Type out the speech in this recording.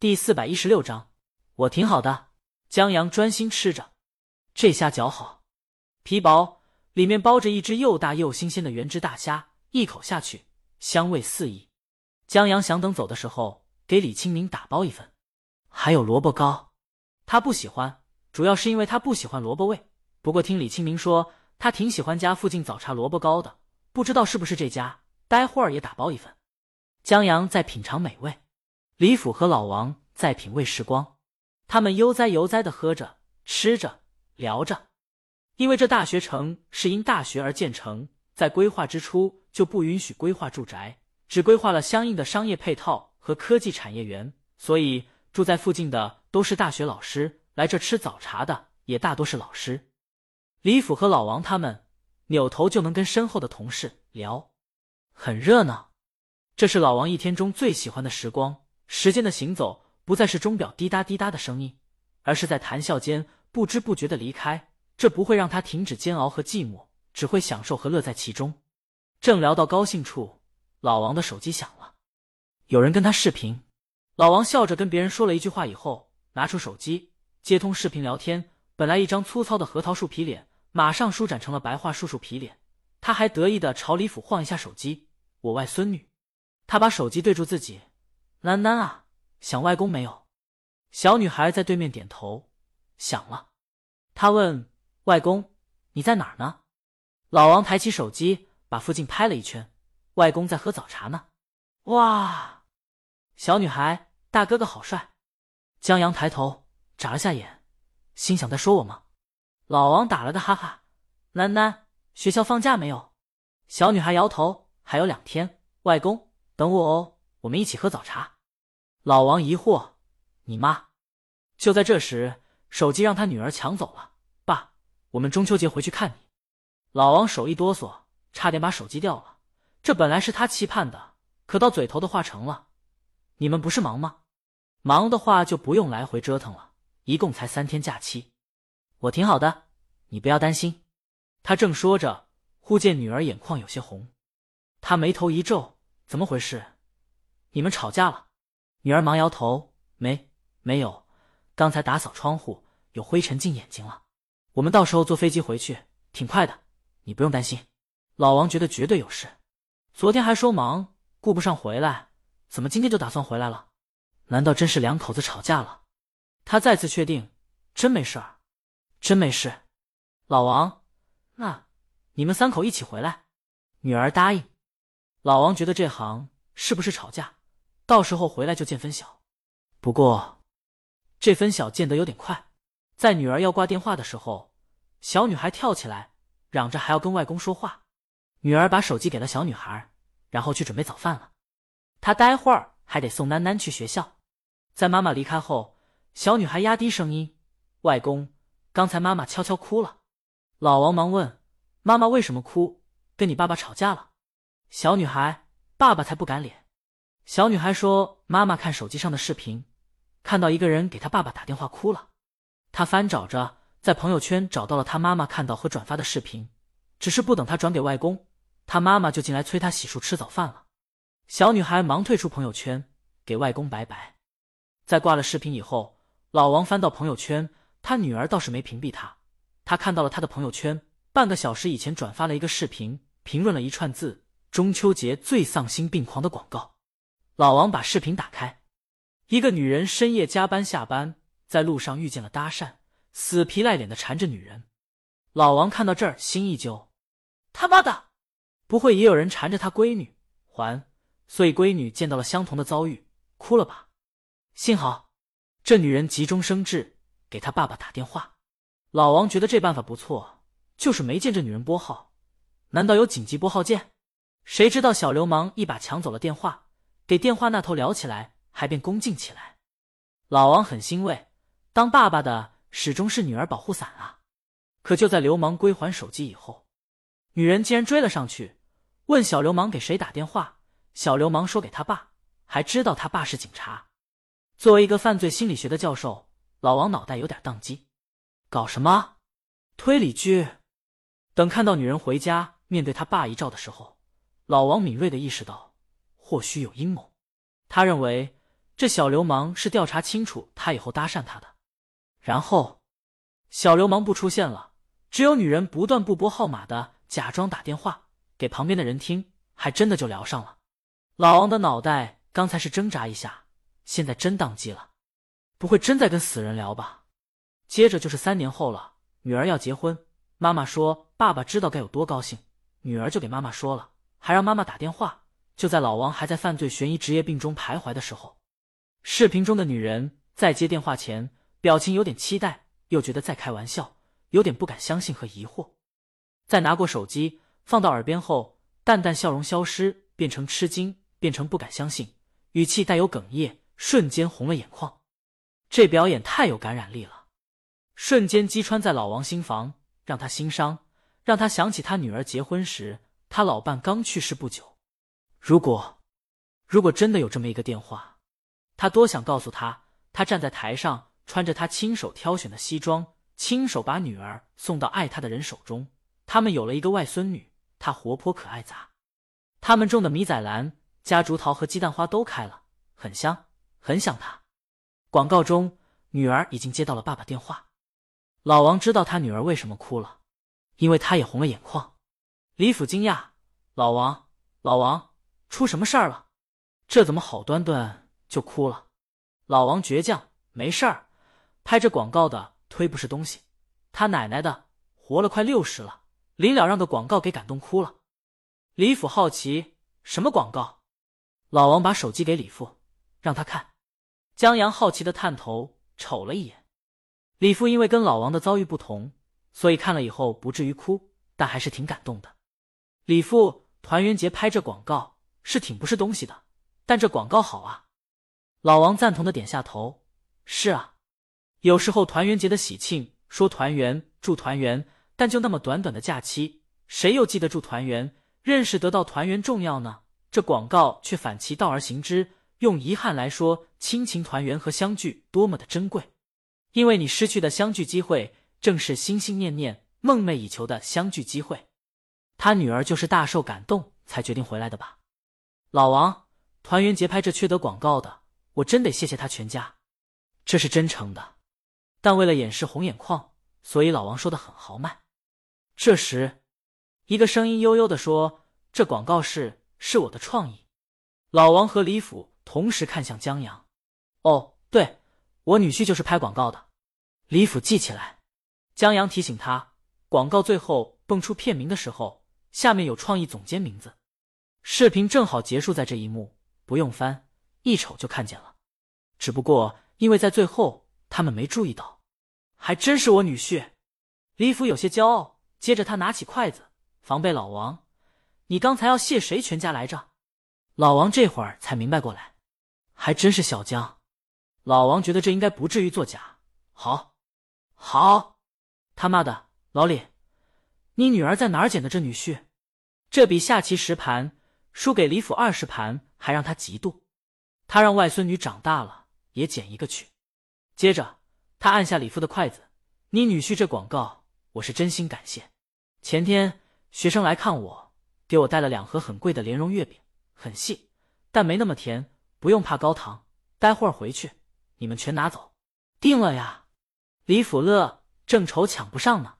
第四百一十六章，我挺好的。江阳专心吃着，这虾饺好，皮薄，里面包着一只又大又新鲜的原汁大虾，一口下去，香味四溢。江阳想等走的时候给李清明打包一份，还有萝卜糕，他不喜欢，主要是因为他不喜欢萝卜味。不过听李清明说，他挺喜欢家附近早茶萝卜糕的，不知道是不是这家，待会儿也打包一份。江阳在品尝美味。李府和老王在品味时光，他们悠哉悠哉的喝着、吃着、聊着。因为这大学城是因大学而建成，在规划之初就不允许规划住宅，只规划了相应的商业配套和科技产业园，所以住在附近的都是大学老师，来这吃早茶的也大多是老师。李府和老王他们扭头就能跟身后的同事聊，很热闹。这是老王一天中最喜欢的时光。时间的行走不再是钟表滴答滴答的声音，而是在谈笑间不知不觉的离开。这不会让他停止煎熬和寂寞，只会享受和乐在其中。正聊到高兴处，老王的手机响了，有人跟他视频。老王笑着跟别人说了一句话以后，拿出手机接通视频聊天。本来一张粗糙的核桃树皮脸，马上舒展成了白桦树树皮脸。他还得意的朝李府晃一下手机：“我外孙女。”他把手机对住自己。楠楠啊，想外公没有？小女孩在对面点头，想了。她问外公：“你在哪儿呢？”老王抬起手机，把附近拍了一圈。外公在喝早茶呢。哇！小女孩，大哥哥好帅。江阳抬头眨了下眼，心想：在说我吗？老王打了个哈哈。楠楠，学校放假没有？小女孩摇头，还有两天。外公，等我哦。我们一起喝早茶。老王疑惑：“你妈？”就在这时，手机让他女儿抢走了。爸，我们中秋节回去看你。老王手一哆嗦，差点把手机掉了。这本来是他期盼的，可到嘴头的话成了：“你们不是忙吗？忙的话就不用来回折腾了。一共才三天假期，我挺好的，你不要担心。”他正说着，忽见女儿眼眶有些红，他眉头一皱：“怎么回事？”你们吵架了？女儿忙摇头，没，没有。刚才打扫窗户，有灰尘进眼睛了。我们到时候坐飞机回去，挺快的，你不用担心。老王觉得绝对有事，昨天还说忙，顾不上回来，怎么今天就打算回来了？难道真是两口子吵架了？他再次确定，真没事儿，真没事。老王，那你们三口一起回来。女儿答应。老王觉得这行是不是吵架？到时候回来就见分晓，不过这分晓见得有点快。在女儿要挂电话的时候，小女孩跳起来，嚷着还要跟外公说话。女儿把手机给了小女孩，然后去准备早饭了。她待会儿还得送囡囡去学校。在妈妈离开后，小女孩压低声音：“外公，刚才妈妈悄悄哭了。”老王忙问：“妈妈为什么哭？跟你爸爸吵架了？”小女孩：“爸爸才不敢脸。”小女孩说：“妈妈看手机上的视频，看到一个人给她爸爸打电话，哭了。她翻找着，在朋友圈找到了她妈妈看到和转发的视频，只是不等她转给外公，她妈妈就进来催她洗漱吃早饭了。小女孩忙退出朋友圈，给外公拜拜。在挂了视频以后，老王翻到朋友圈，他女儿倒是没屏蔽他，他看到了他的朋友圈，半个小时以前转发了一个视频，评论了一串字：中秋节最丧心病狂的广告。”老王把视频打开，一个女人深夜加班下班，在路上遇见了搭讪，死皮赖脸的缠着女人。老王看到这儿心一揪，他妈的，不会也有人缠着他闺女还？所以闺女见到了相同的遭遇，哭了吧？幸好这女人急中生智，给他爸爸打电话。老王觉得这办法不错，就是没见这女人拨号，难道有紧急拨号键？谁知道小流氓一把抢走了电话。给电话那头聊起来，还变恭敬起来。老王很欣慰，当爸爸的始终是女儿保护伞啊。可就在流氓归还手机以后，女人竟然追了上去，问小流氓给谁打电话。小流氓说给他爸，还知道他爸是警察。作为一个犯罪心理学的教授，老王脑袋有点宕机。搞什么推理剧？等看到女人回家面对他爸一照的时候，老王敏锐的意识到。或许有阴谋，他认为这小流氓是调查清楚他以后搭讪他的。然后，小流氓不出现了，只有女人不断不拨号码的假装打电话给旁边的人听，还真的就聊上了。老王的脑袋刚才是挣扎一下，现在真宕机了，不会真在跟死人聊吧？接着就是三年后了，女儿要结婚，妈妈说爸爸知道该有多高兴，女儿就给妈妈说了，还让妈妈打电话。就在老王还在犯罪悬疑职业病中徘徊的时候，视频中的女人在接电话前，表情有点期待，又觉得在开玩笑，有点不敢相信和疑惑。在拿过手机放到耳边后，淡淡笑容消失，变成吃惊，变成不敢相信，语气带有哽咽，瞬间红了眼眶。这表演太有感染力了，瞬间击穿在老王心房，让他心伤，让他想起他女儿结婚时，他老伴刚去世不久。如果，如果真的有这么一个电话，他多想告诉他，他站在台上，穿着他亲手挑选的西装，亲手把女儿送到爱他的人手中。他们有了一个外孙女，她活泼可爱杂。他们种的米仔兰、夹竹桃和鸡蛋花都开了，很香，很想他。广告中，女儿已经接到了爸爸电话。老王知道他女儿为什么哭了，因为他也红了眼眶。李府惊讶：“老王，老王。”出什么事儿了？这怎么好端端就哭了？老王倔强，没事儿。拍这广告的忒不是东西，他奶奶的，活了快六十了，临了让个广告给感动哭了。李府好奇，什么广告？老王把手机给李父，让他看。江阳好奇的探头瞅了一眼。李父因为跟老王的遭遇不同，所以看了以后不至于哭，但还是挺感动的。李父，团圆节拍这广告。是挺不是东西的，但这广告好啊！老王赞同的点下头。是啊，有时候团圆节的喜庆，说团圆，祝团圆，但就那么短短的假期，谁又记得住团圆，认识得到团圆重要呢？这广告却反其道而行之，用遗憾来说，亲情团圆和相聚多么的珍贵，因为你失去的相聚机会，正是心心念念、梦寐以求的相聚机会。他女儿就是大受感动，才决定回来的吧。老王，团圆节拍这缺德广告的，我真得谢谢他全家，这是真诚的。但为了掩饰红眼眶，所以老王说的很豪迈。这时，一个声音悠悠的说：“这广告是是我的创意。”老王和李府同时看向江阳。哦，对，我女婿就是拍广告的。李府记起来。江阳提醒他，广告最后蹦出片名的时候，下面有创意总监名字。视频正好结束在这一幕，不用翻，一瞅就看见了。只不过因为在最后他们没注意到，还真是我女婿。李府有些骄傲，接着他拿起筷子，防备老王：“你刚才要谢谁全家来着？”老王这会儿才明白过来，还真是小江。老王觉得这应该不至于作假。好，好，他妈的，老李，你女儿在哪儿捡的这女婿？这比下棋十盘。输给李府二十盘，还让他嫉妒。他让外孙女长大了也捡一个去。接着，他按下李父的筷子：“你女婿这广告，我是真心感谢。前天学生来看我，给我带了两盒很贵的莲蓉月饼，很细，但没那么甜，不用怕高糖。待会儿回去，你们全拿走。定了呀。”李府乐正愁抢不上呢。